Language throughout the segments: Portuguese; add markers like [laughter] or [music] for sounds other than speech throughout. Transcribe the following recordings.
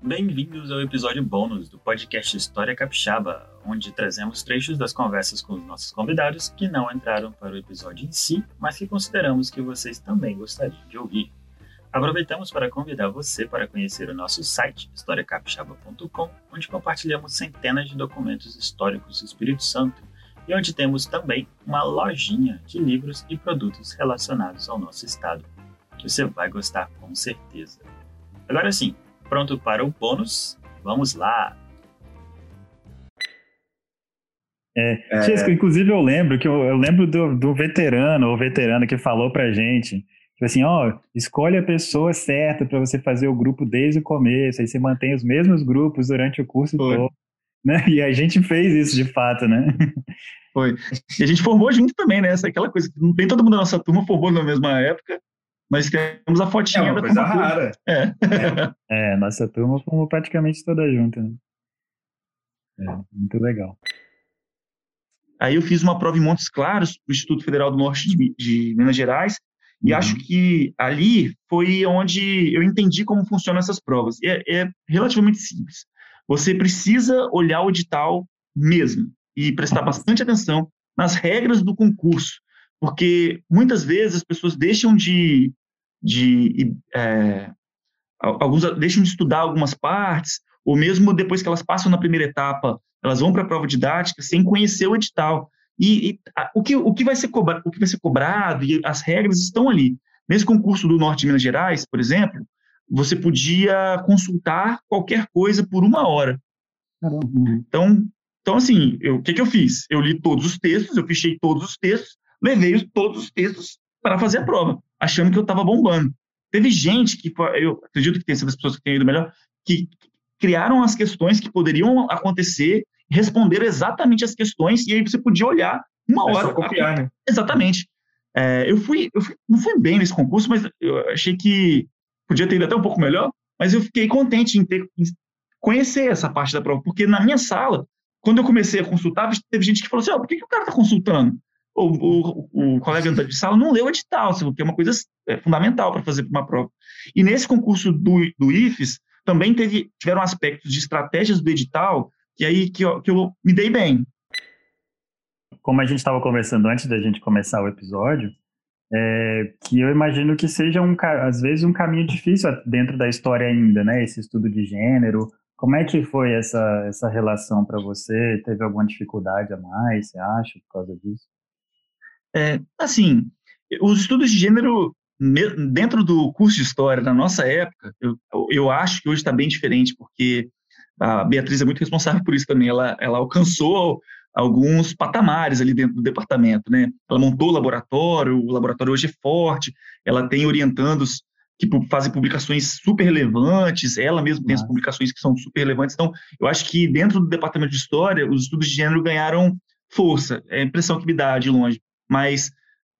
Bem-vindos ao episódio bônus do podcast História Capixaba, onde trazemos trechos das conversas com os nossos convidados que não entraram para o episódio em si, mas que consideramos que vocês também gostariam de ouvir. Aproveitamos para convidar você para conhecer o nosso site, historiacapixaba.com, onde compartilhamos centenas de documentos históricos do Espírito Santo e onde temos também uma lojinha de livros e produtos relacionados ao nosso estado, que você vai gostar com certeza. Agora sim, pronto para o bônus? Vamos lá! É, é... Chesco, inclusive eu lembro que eu, eu lembro do, do veterano ou veterana que falou pra gente Tipo assim, ó, escolhe a pessoa certa para você fazer o grupo desde o começo, aí você mantém os mesmos grupos durante o curso Foi. todo. Né? E a gente fez isso de fato, né? Foi. E a gente formou junto também, né? Essa, aquela coisa, nem todo mundo da nossa turma formou na mesma época, mas temos a fotinha é uma coisa rara. É. é. [laughs] é, nossa turma formou praticamente toda junta, né? É, muito legal. Aí eu fiz uma prova em Montes Claros, do Instituto Federal do Norte de, de Minas Gerais, e uhum. acho que ali foi onde eu entendi como funcionam essas provas. É, é relativamente simples. Você precisa olhar o edital mesmo e prestar bastante atenção nas regras do concurso, porque muitas vezes as pessoas deixam de, de é, alguns deixam de estudar algumas partes, ou mesmo depois que elas passam na primeira etapa, elas vão para a prova didática sem conhecer o edital. E, e a, o, que, o, que vai ser cobra, o que vai ser cobrado e as regras estão ali. Nesse concurso do Norte de Minas Gerais, por exemplo, você podia consultar qualquer coisa por uma hora. Então, então assim, o que, que eu fiz? Eu li todos os textos, eu fichei todos os textos, levei todos os textos para fazer a prova, achando que eu estava bombando. Teve gente que, eu acredito que tem essas pessoas que têm ido melhor, que criaram as questões que poderiam acontecer responderam exatamente as questões e aí você podia olhar uma é hora. Só copiar, né? Exatamente. É, eu, fui, eu fui, não fui bem nesse concurso, mas eu achei que podia ter ido até um pouco melhor, mas eu fiquei contente em ter em conhecer essa parte da prova, porque na minha sala, quando eu comecei a consultar, teve gente que falou assim: oh, por que, que o cara está consultando? O, o, o, colega de sala não leu o edital, que é uma coisa é, fundamental para fazer uma prova. E nesse concurso do, do IFES, também teve, tiveram aspectos de estratégias do edital que aí que eu, que eu me dei bem. Como a gente estava conversando antes da gente começar o episódio, é, que eu imagino que seja um às vezes um caminho difícil dentro da história ainda, né? Esse estudo de gênero. Como é que foi essa essa relação para você? Teve alguma dificuldade a mais? Você acha por causa disso? É, assim, os estudos de gênero dentro do curso de história na nossa época, eu, eu acho que hoje está bem diferente, porque a Beatriz é muito responsável por isso também. Ela, ela alcançou alguns patamares ali dentro do departamento, né? Ela montou o laboratório, o laboratório hoje é forte, ela tem orientandos que fazem publicações super relevantes, ela mesma tem as publicações que são super relevantes. Então, eu acho que dentro do departamento de história, os estudos de gênero ganharam força. É a impressão que me dá de longe. Mas,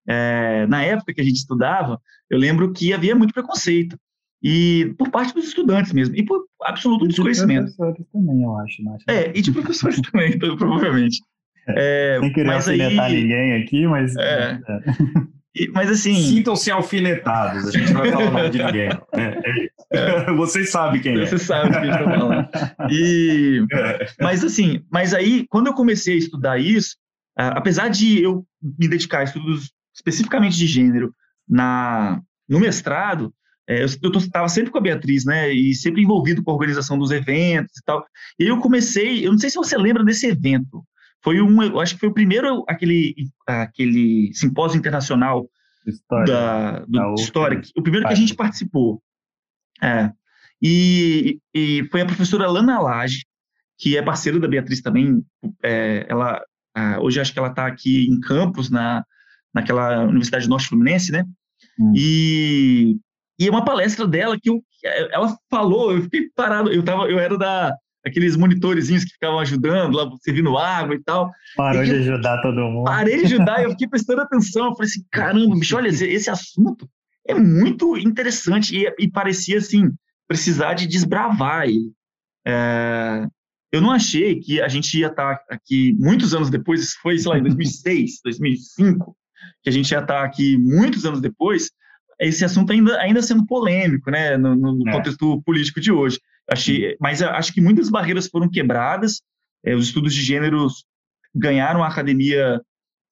é, na época que a gente estudava, eu lembro que havia muito preconceito e por parte dos estudantes mesmo, e por absoluto e desconhecimento. De professores também, eu acho. Mas... É, e de [laughs] professores também, então, provavelmente. É, é, Sem querer alfinetar aí... ninguém aqui, mas... É. é. [laughs] E, mas assim... Sintam-se alfinetados, a gente não vai falar o nome de ninguém. Né? É. [laughs] Vocês sabem quem é. Vocês sabem quem está falando. E, mas assim, mas aí, quando eu comecei a estudar isso, apesar de eu me dedicar a estudos especificamente de gênero na, no mestrado, é, eu estava sempre com a Beatriz, né? E sempre envolvido com a organização dos eventos e tal. E eu comecei, eu não sei se você lembra desse evento. Foi um, eu acho que foi o primeiro aquele aquele simpósio internacional História, da, do da História, o primeiro que a gente participou. É. E, e foi a professora Lana Lage, que é parceira da Beatriz também. É, ela hoje acho que ela está aqui em Campos, na naquela Universidade Norte Fluminense, né? Hum. E e é uma palestra dela que eu, ela falou, eu fiquei parado, eu, tava, eu era da aqueles monitorzinhos que ficavam ajudando lá, servindo água e tal. Parou e de ajudar todo mundo. Parei de ajudar, eu fiquei prestando atenção, eu falei assim, caramba, bicho, olha, esse, esse assunto é muito interessante e, e, parecia, assim, precisar de desbravar ele. É, eu não achei que a gente ia estar aqui muitos anos depois, isso foi, sei lá, em 2006, 2005, [laughs] que a gente ia estar aqui muitos anos depois, esse assunto ainda, ainda sendo polêmico, né, no, no É. contexto político de hoje. Achei, mas acho que muitas barreiras foram quebradas, é, os estudos de gêneros ganharam a academia,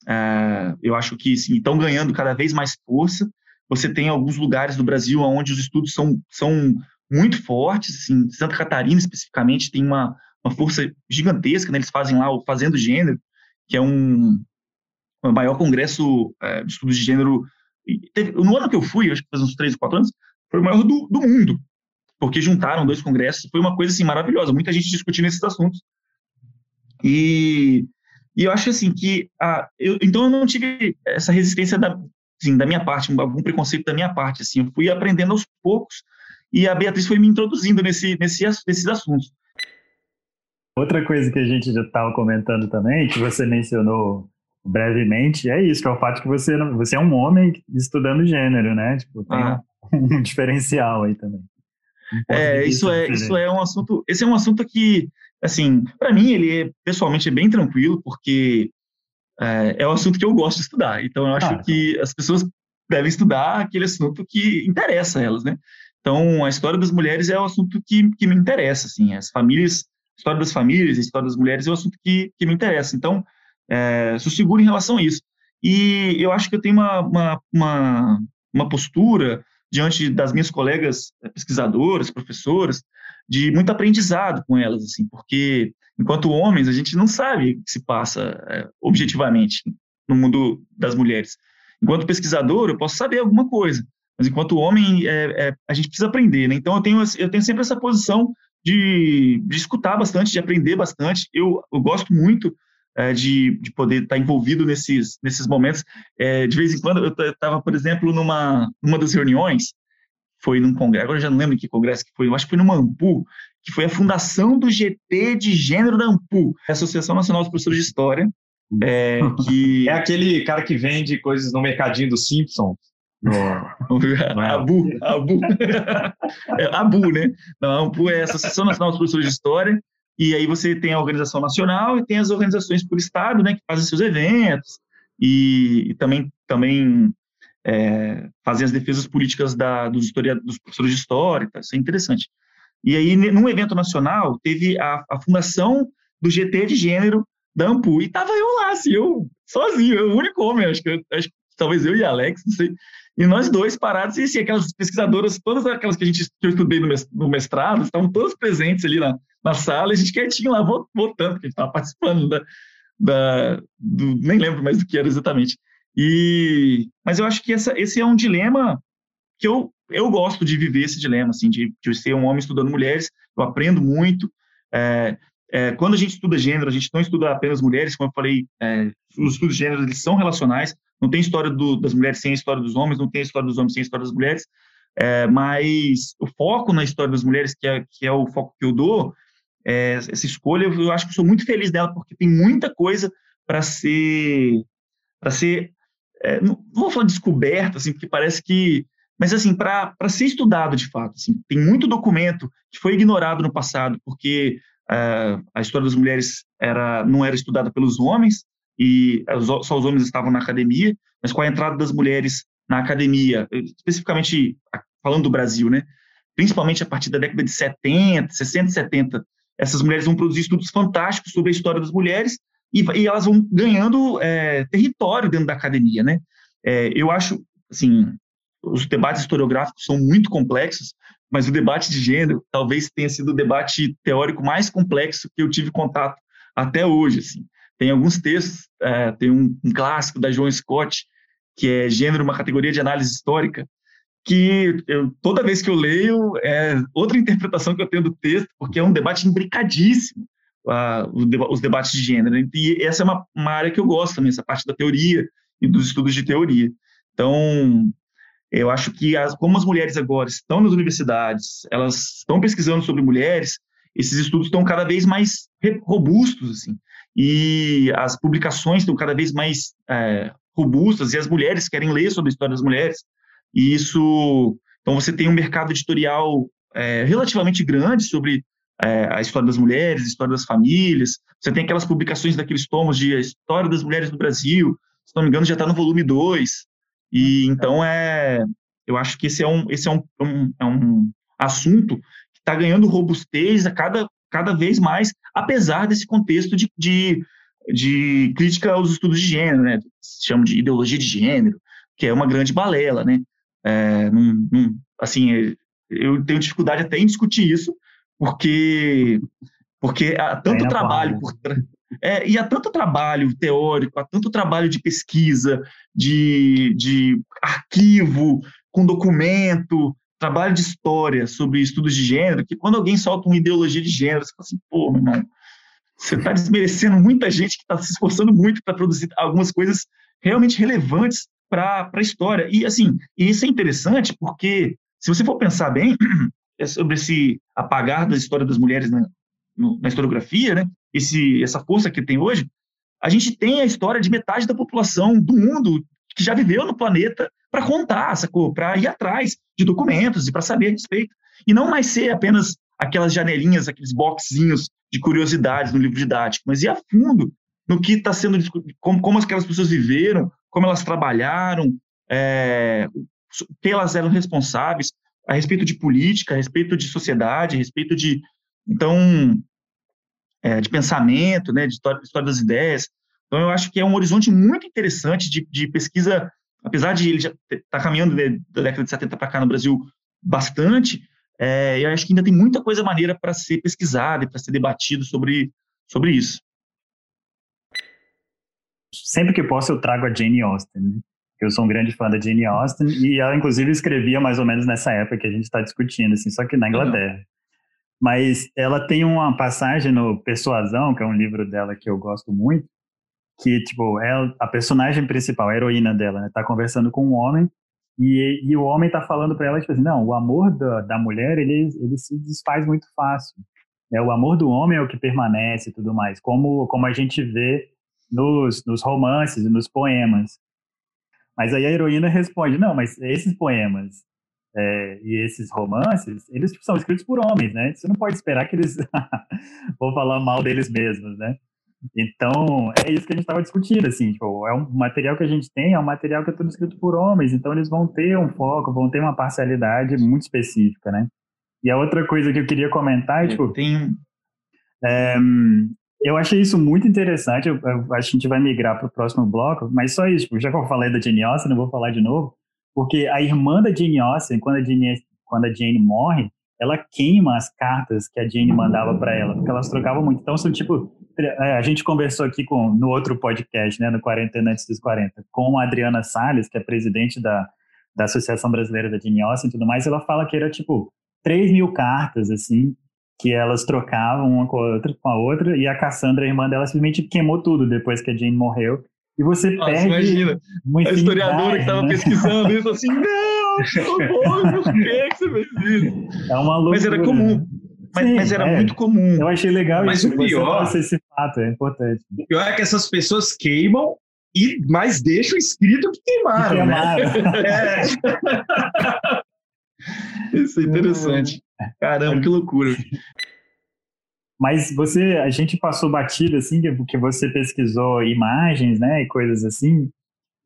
ah, eu acho que estão ganhando cada vez mais força. Você tem alguns lugares do Brasil onde os estudos são, são muito fortes, assim, Santa Catarina especificamente tem uma, uma força gigantesca, né? eles fazem lá o Fazendo Gênero, que é um, o maior congresso eh, de estudos de gênero. teve- no ano que eu fui, acho que faz uns três, quatro anos, foi o maior do, do mundo, porque juntaram dois congressos, foi uma coisa assim maravilhosa, muita gente discutindo esses assuntos. E, e eu acho assim que a, eu, então eu não tive essa resistência da, assim, da minha parte, algum preconceito da minha parte, assim, eu fui aprendendo aos poucos e a Beatriz foi me introduzindo nesse, nesse, nesses assuntos. Outra coisa que a gente já estava comentando também, que você mencionou brevemente, é isso, que é o fato que você, você é um homem estudando gênero, né? Tipo, tem Ah. um [laughs] diferencial aí também. Um É, isso é, diferente. isso é um assunto. Esse é um assunto que, assim, para mim ele é pessoalmente é bem tranquilo porque é, é um assunto que eu gosto de estudar. Então eu acho Ah, que as pessoas devem estudar aquele assunto que interessa a elas, né? Então a história das mulheres é o assunto que, que me interessa, assim, as famílias, história das famílias, a história das mulheres é o assunto que, que me interessa. Então é, sou seguro em relação a isso. E eu acho que eu tenho uma, uma, uma, uma postura diante das minhas colegas eh, pesquisadoras, professoras, de muito aprendizado com elas, assim, porque enquanto homens a gente não sabe o que se passa eh, objetivamente no mundo das mulheres. Enquanto pesquisador eu posso saber alguma coisa, mas enquanto homem é, é, a gente precisa aprender, né? Então eu tenho eu tenho sempre essa posição de, de escutar bastante, de aprender bastante. Eu, eu gosto muito é, de, de poder estar envolvido nesses, nesses momentos. É, de vez em quando, eu estava, por exemplo, numa, numa das reuniões, foi num congresso, agora eu já não lembro em que congresso que foi, eu acho que foi numa AMPU, que foi a fundação do GT de gênero da AMPU, a Associação Nacional dos Professores de História, é, que... [laughs] É aquele cara que vende coisas no mercadinho do Simpsons. No... Abu, Abu. é, Abu, né? Não, a AMPU é a Associação Nacional dos Professores de História, e aí você tem a organização nacional e tem as organizações por estado, né, que fazem seus eventos e, e também também é, fazem as defesas políticas da, dos, dos professores de história, tá? isso é interessante. E aí, num evento nacional, teve a, a fundação do GT de gênero da AMPU, e tava eu lá, assim, eu sozinho, eu o único homem, acho que, acho que talvez eu e Alex, não sei, e nós dois parados, e assim, aquelas pesquisadoras, todas aquelas que a gente que eu estudei no mestrado, estavam todas presentes ali na, na sala, e a gente quietinho lá, votando, porque a gente estava participando da, da do, nem lembro mais do que era exatamente. E, mas eu acho que essa, esse é um dilema que eu, eu gosto de viver esse dilema, assim, de, de ser um homem estudando mulheres, eu aprendo muito. É, é, quando a gente estuda gênero, a gente não estuda apenas mulheres, como eu falei, é, os estudos de gênero eles são relacionais, não tem história do, das mulheres sem a história dos homens, não tem história dos homens sem a história das mulheres, é, mas o foco na história das mulheres, que é, que é o foco que eu dou, é, essa escolha, eu acho que sou muito feliz dela, porque tem muita coisa para ser, para ser, é, não vou falar descoberta, assim, porque parece que, mas assim, para ser estudado de fato, assim, tem muito documento que foi ignorado no passado, porque uh, a história das mulheres era, não era estudada pelos homens, e só os homens estavam na academia, mas com a entrada das mulheres na academia, especificamente falando do Brasil, né? Principalmente a partir da década de 70, 60 e 70, essas mulheres vão produzir estudos fantásticos sobre a história das mulheres e, e elas vão ganhando é, território dentro da academia, né? É, eu acho, assim, os debates historiográficos são muito complexos, mas o debate de gênero talvez tenha sido o debate teórico mais complexo que eu tive contato até hoje, assim. Tem alguns textos, é, tem um, um, clássico da Joan Scott, que é Gênero, uma categoria de análise histórica, que eu, toda vez que eu leio é outra [laughs] interpretação que eu tenho do texto, porque é um debate imbricadíssimo, uh, os debates de gênero. E essa é uma, uma, área que eu gosto também, essa parte da teoria e dos estudos de teoria. Então, eu acho que as, como as mulheres agora estão nas universidades, elas estão pesquisando sobre mulheres, esses estudos estão cada vez mais robustos, assim, e as publicações estão cada vez mais é, robustas, e as mulheres querem ler sobre a história das mulheres, e isso, então você tem um mercado editorial é, relativamente grande sobre é, a história das mulheres, a história das famílias, você tem aquelas publicações daqueles tomos de a história das mulheres no Brasil, se não me engano já está no volume 2, e então é, Eu acho que esse é um, esse é um, um é um assunto que está ganhando robustez a cada, cada vez mais, apesar desse contexto de, de, de crítica aos estudos de gênero, né? Se chama de ideologia de gênero, que é uma grande balela, né? É, num, num, assim, eu tenho dificuldade até em discutir isso, porque porque há tanto trabalho por é, e há tanto trabalho teórico, há tanto trabalho de pesquisa, de, de arquivo, com documento, trabalho de história sobre estudos de gênero, que quando alguém solta uma ideologia de gênero, você fala assim, pô, meu irmão, você está desmerecendo muita gente que está se esforçando muito para produzir algumas coisas realmente relevantes para a história. E, assim, isso é interessante porque, se você for pensar bem, [clears throat] é sobre esse apagar da história das mulheres na, na historiografia, né? Esse, essa força que tem hoje, a gente tem a história de metade da população do mundo que já viveu no planeta para contar? Para ir atrás de documentos e para saber a respeito. E não mais ser apenas aquelas janelinhas, aqueles boxinhos de curiosidades no livro didático, mas ir a fundo no que está sendo como, como aquelas pessoas viveram, como elas trabalharam, é, que elas eram responsáveis a respeito de política, a respeito de sociedade, a respeito de então é, de pensamento, né, de história, história, das ideias. Então eu acho que é um horizonte muito interessante de, de pesquisa, apesar de ele já estar tá caminhando né, da década de 70 para cá no Brasil bastante, é, eu acho que ainda tem muita coisa maneira para ser pesquisada e para ser debatido sobre, sobre isso. Sempre que posso eu trago a Jane Austen, né? Eu sou um grande fã da Jane Austen e ela inclusive escrevia mais ou menos nessa época que a gente está discutindo, assim, só que na Inglaterra. Mas ela tem uma passagem no Persuasão, que é um livro dela que eu gosto muito, que tipo, ela, a personagem principal, a heroína dela, né, tá conversando com um homem e, e o homem tá falando para ela tipo assim, não, o amor da, da mulher ele, ele se desfaz muito fácil. É o amor do homem é o que permanece e tudo mais, como como a gente vê nos, nos romances e nos poemas. Mas aí a heroína responde: não, mas esses poemas é, e esses romances, eles são escritos por homens, né? Você não pode esperar que eles [laughs] vão falar mal deles mesmos, né? Então, é isso que a gente estava discutindo, assim, tipo, é um material que a gente tem, é um material que é tudo escrito por homens, então eles vão ter um foco, vão ter uma parcialidade muito específica, né? E a outra coisa que eu queria comentar é, tipo, tem... É, eu achei isso muito interessante. Eu, eu, acho que a gente vai migrar para o próximo bloco, mas só isso, tipo, já que eu falei da Jane Austen, não vou falar de novo, porque a irmã da Jane Austen, quando a Jane, quando a Jane morre, ela queima as cartas que a Jane mandava para ela, porque elas trocavam muito. Então, são tipo, é, a gente conversou aqui com, no outro podcast, né, no 40 Antes dos 40, com a Adriana Salles, que é presidente da, da Associação Brasileira da Jane Austen e tudo mais, ela fala que era tipo 3 mil cartas, assim, que elas trocavam uma com a outra, com a outra, e a Cassandra, a irmã dela, simplesmente queimou tudo depois que a Jane morreu. E você Nossa, perde. Imagina, a historiadora que estava né? pesquisando isso assim, não, por que você fez isso? É uma loucura. Mas era comum. Mas, Sim, mas era é. muito comum. Eu achei legal mas isso. O pior, esse fato, é importante. O pior é que essas pessoas queimam e mais deixam escrito que queimaram. Que queimaram. Né? [laughs] é. Isso é [laughs] interessante. Caramba, que loucura. Mas você, a gente passou batido assim, porque você pesquisou imagens, né, e coisas assim.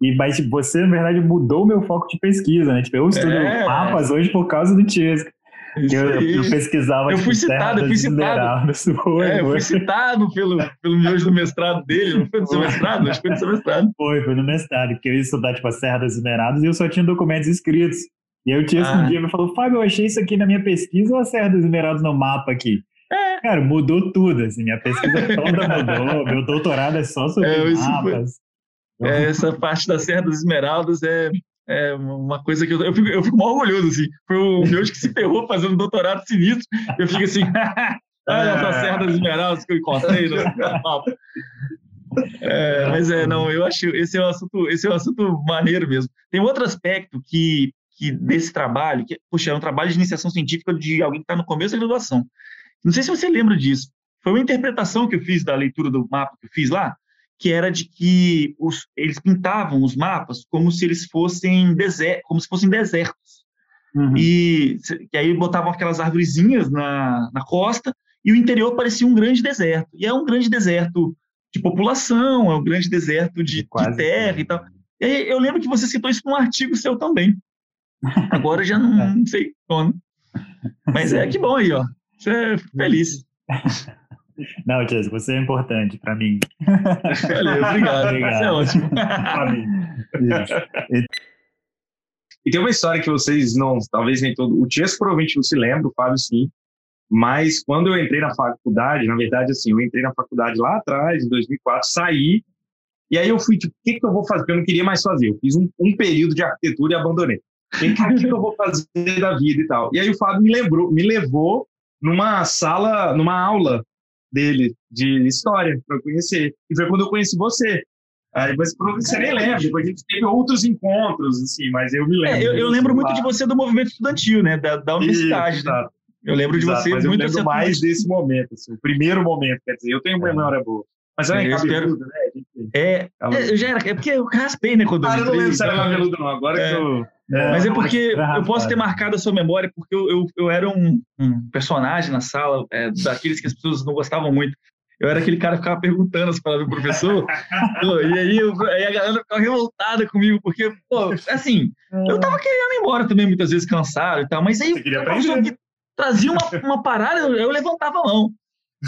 E mas você, na verdade, mudou o meu foco de pesquisa, né? Tipo, eu estudo é. mapas hoje por causa do Tiesco. Eu, eu, pesquisava eu fui tipo, citado, eu fui citado. [laughs] Foi, é, eu fui citado pelo, pelo meu do mestrado dele, não foi no seu mestrado? Acho que foi no seu mestrado. Foi, foi no mestrado, porque eu ia estudar tipo, a Serra das Esmeradas e eu só tinha documentos escritos. E aí o Tiesco ah. um dia me falou, Fábio, eu achei isso aqui na minha pesquisa ou a Serra das Esmeradas no mapa aqui? É. Cara, mudou tudo, assim, minha pesquisa [laughs] toda mudou, meu doutorado é só sobre é, mapas. Foi... É, essa parte da Serra das Esmeraldas é, é uma coisa que eu, eu, fico, eu fico mal orgulhoso, assim. Foi o meu que se ferrou fazendo doutorado sinistro. Eu fico assim, olha [laughs] essa Serra das Esmeraldas que eu encontrei no mapa. É, mas é, não, eu acho esse é um assunto, esse é um assunto maneiro mesmo. Tem outro aspecto que, que desse trabalho, que, puxa, é um trabalho de iniciação científica de alguém que está no começo da graduação. Não sei se você lembra disso. Foi uma interpretação que eu fiz da leitura do mapa que eu fiz lá, que era de que os, eles pintavam os mapas como se eles fossem desertos, como se fossem desertos. Uhum. E que aí botavam aquelas árvorezinhas na, na costa e o interior parecia um grande deserto. E é um grande deserto de população, é um grande deserto de, de terra e tal. E aí, eu lembro que você citou isso num artigo seu também. [laughs] Agora já não, não sei quando. Mas é que bom aí, ó. Você é feliz. [laughs] Não, Tias, você é importante para mim. Valeu, obrigado. obrigado. Isso é ótimo. mim. E tem uma história que vocês não, talvez nem todo. O Tias provavelmente não se lembra, o Fábio sim. Mas quando eu entrei na faculdade, na verdade, assim, eu entrei na faculdade lá atrás, em 2004, saí. E aí eu fui, tipo, o que, que eu vou fazer? Porque eu não queria mais fazer. Eu fiz um, um período de arquitetura e abandonei. O que, que eu vou fazer da vida e tal? E aí o Fábio me lembrou, me levou numa sala, numa aula dele de história para eu conhecer. E foi quando eu conheci você. Aí, mas você nem lembra, depois a gente teve outros encontros, assim, mas eu me lembro. É, eu, eu lembro muito de você do movimento estudantil, né? Da, da universidade. Isso, né? Eu lembro de você mas muito. Eu lembro mais desse momento, assim, o primeiro momento, quer dizer, eu tenho uma é. memória boa. Mas é, eu cabeludo, né? É, é, já era, é porque eu raspei, né, quando ah, eu não lembro se era cabeludo não, agora é. que eu... É, mas é porque eu posso ter marcado a sua memória, porque eu, eu, eu era um, um personagem na sala, é, daqueles que as pessoas não gostavam muito. Eu era aquele cara que ficava perguntando as palavras do professor, [laughs] e aí, eu, aí, a galera ficava revoltada comigo, porque, pô, assim, eu tava querendo ir embora também, muitas vezes cansado e tal, mas aí o professor que trazia uma, uma parada, eu, eu levantava a mão.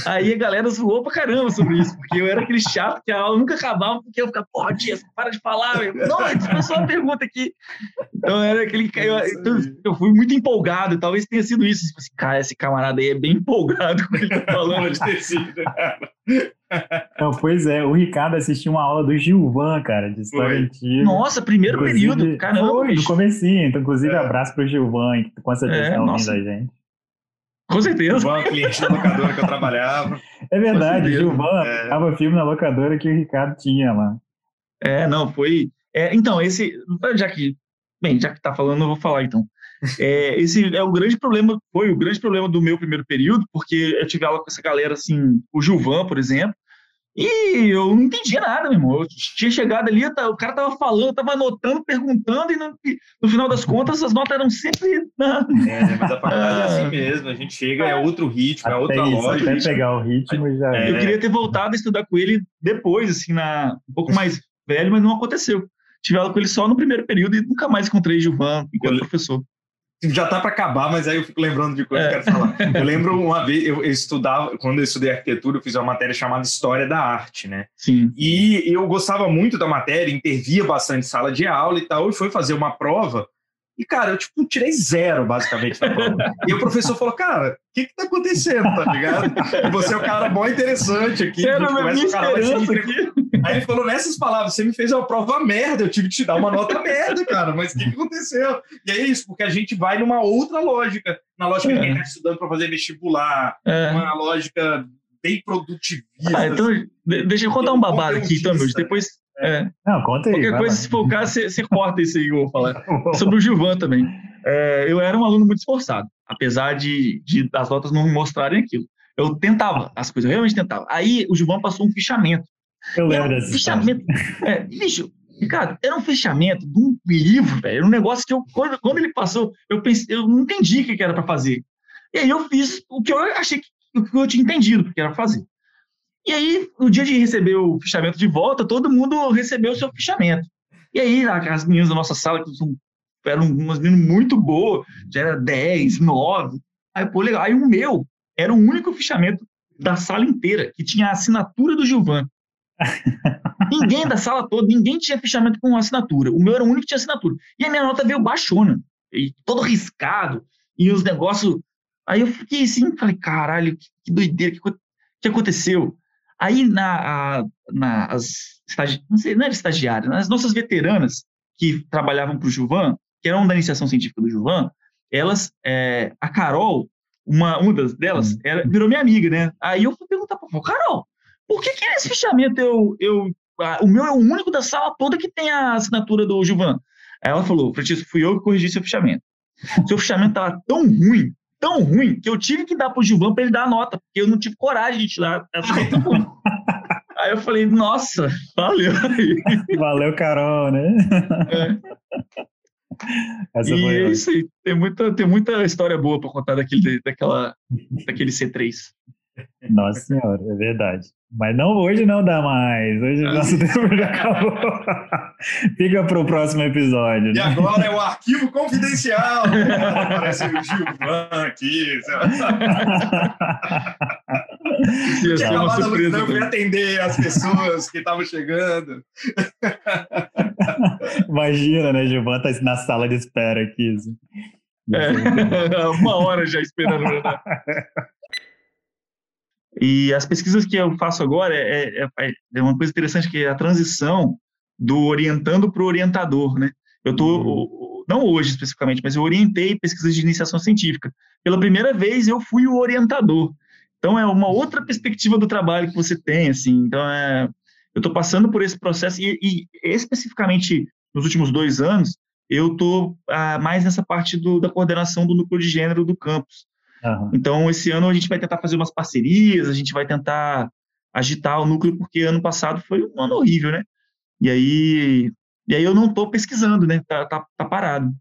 Aí a galera zoou pra caramba sobre isso, porque eu era aquele chato que a aula nunca acabava, porque eu ficava, porra, tia, para de falar, meu. Não, é só uma pergunta aqui. Então era aquele. Eu, então, eu fui muito empolgado, talvez tenha sido isso. Tipo assim, cara, esse camarada aí é bem empolgado com o que ele tá [laughs] falando de ter sido. Não, pois é, o Ricardo assistiu uma aula do Gilvan, cara, de história antiga. Nossa, primeiro inclusive, período, caramba. Foi, no comecinho, então, inclusive, é. abraço pro Gilvan, que com certeza é, tá ouvindo a gente. Com certeza. Gilvan, cliente da locadora que eu trabalhava. É verdade, Gilvan é. tava filme na locadora que o Ricardo tinha lá. É, não, foi. É, então, esse. Já que. Bem, já que tá falando, eu vou falar então. É, esse é o grande problema, foi o grande problema do meu primeiro período, porque eu tive aula com essa galera assim, o Gilvan, por exemplo, e eu não entendia nada, meu irmão. Eu tinha chegado ali, o cara tava falando, tava anotando, perguntando, e no, no, final das contas as notas eram sempre. [laughs] É, mas a faculdade é assim mesmo, a gente chega, é outro ritmo, é outra isso, lógica. Até pegar o ritmo já. É. Eu queria ter voltado a estudar com ele depois, assim, na, um pouco mais velho, mas não aconteceu. Tive aula com ele só no primeiro período e nunca mais encontrei Gilvan enquanto eu, professor já tá para acabar, mas aí eu fico lembrando de coisas é. que eu quero falar. Eu lembro uma vez, eu, eu, estudava, quando eu estudei arquitetura, eu fiz uma matéria chamada História da Arte, né? Sim. E eu gostava muito da matéria, intervia bastante sala de aula e tal, e foi fazer uma prova e, cara, eu, tipo, tirei zero, basicamente, na prova. e o professor falou, cara, o que que tá acontecendo, tá ligado? Você é um cara bom interessante aqui. Era a minha esperança aqui. Aí ele falou, nessas palavras, você me fez uma prova merda, eu tive que te dar uma nota merda, cara, mas o que, que aconteceu? E é isso, porque a gente vai numa outra lógica, na lógica é. de quem tá estudando para fazer vestibular, é. uma lógica bem produtivista. Ah, então, deixa eu contar um babado aqui, então, depois é. Não, conta aí. Qualquer coisa, lá. se for o caso, você, corta isso aí que eu vou falar. [laughs] Sobre o Gilvan também. É, eu era um aluno muito esforçado, apesar de, de as notas não mostrarem aquilo. Eu tentava as coisas, eu realmente tentava. Aí o Gilvan passou um fichamento. Eu lembro desse fichamento. É, bicho, Ricardo, era um fechamento de um livro, velho. Era um negócio que eu, quando, quando ele passou, eu pensei, eu não entendi o que era para fazer. E aí eu fiz o que eu achei que, o que eu tinha entendido que era pra fazer. E aí, no dia de receber o fichamento de volta, todo mundo recebeu o seu fichamento. E aí, as meninas da nossa sala, que eram umas meninas muito boas, já era 10, 9. Aí, pô, legal. Aí o meu era o único fichamento da sala inteira que tinha a assinatura do Gilvan. [laughs] ninguém da sala toda, ninguém tinha fichamento com assinatura. O meu era o único que tinha assinatura. E a minha nota veio baixona, e todo riscado, e os negócios. Aí eu fiquei assim, falei, caralho, que, que doideira, que, que aconteceu? Aí, na, a, na, as estagi... não, sei, não era estagiária, as nossas veteranas que trabalhavam para o Juvan, que eram da iniciação científica do Juvan, elas, é, a Carol, uma, uma das delas, era, virou minha amiga, né? Aí eu fui perguntar para Carol, por que, que nesse fichamento eu, eu a, o meu é o único da sala toda que tem a assinatura do Juvan? Aí ela falou, Francisco, fui eu que corrigi seu fichamento. Seu fichamento estava tão ruim tão ruim que eu tive que dar pro Gilvan para ele dar a nota, porque eu não tive coragem de tirar essa nota ruim. [laughs] Aí eu falei, nossa, valeu. [laughs] Valeu, Carol, né? É. [laughs] Essa e é isso aí. Tem muita, tem muita história boa para contar daquele, daquela, daquele C3. Nossa senhora, é verdade. Mas não, hoje não dá mais. Hoje o nosso tempo já acabou. [laughs] Fica pro próximo episódio. E né? agora é o arquivo confidencial. [laughs] Aparece o Gilvan aqui. Ia Tinha uma surpresa. eu fui atender as pessoas que estavam chegando. Imagina, né? Gilvan tá na sala de espera aqui. assim. É, [laughs] uma hora já esperando. E as pesquisas que eu faço agora é, é, é uma coisa interessante que é a transição do orientando para o orientador, né? Eu tô não hoje especificamente, mas eu orientei pesquisas de iniciação científica. Pela primeira vez eu fui o orientador. Então é uma outra perspectiva do trabalho que você tem, assim. Então é, eu estou passando por esse processo e, e especificamente nos últimos dois anos eu estou mais nessa parte do, da coordenação do núcleo de gênero do campus. Aham. Então, esse ano a gente vai tentar fazer umas parcerias, a gente vai tentar agitar o núcleo, porque ano passado foi um ano horrível, né? E aí, e aí eu não estou pesquisando, né? Tá, tá, tá parado.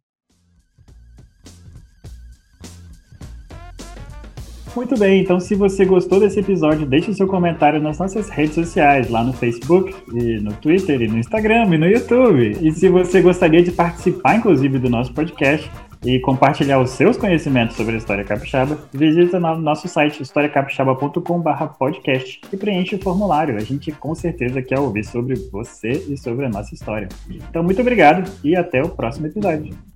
Muito bem, então se você gostou desse episódio, deixe o seu comentário nas nossas redes sociais, lá no Facebook, e no Twitter, e no Instagram, e no YouTube. E se você gostaria de participar, inclusive, do nosso podcast e compartilhar os seus conhecimentos sobre a história capixaba, visita no nosso site historiacapixaba.com.br podcast e preenche o formulário. A gente com certeza quer ouvir sobre você e sobre a nossa história. Então, muito obrigado e até o próximo episódio.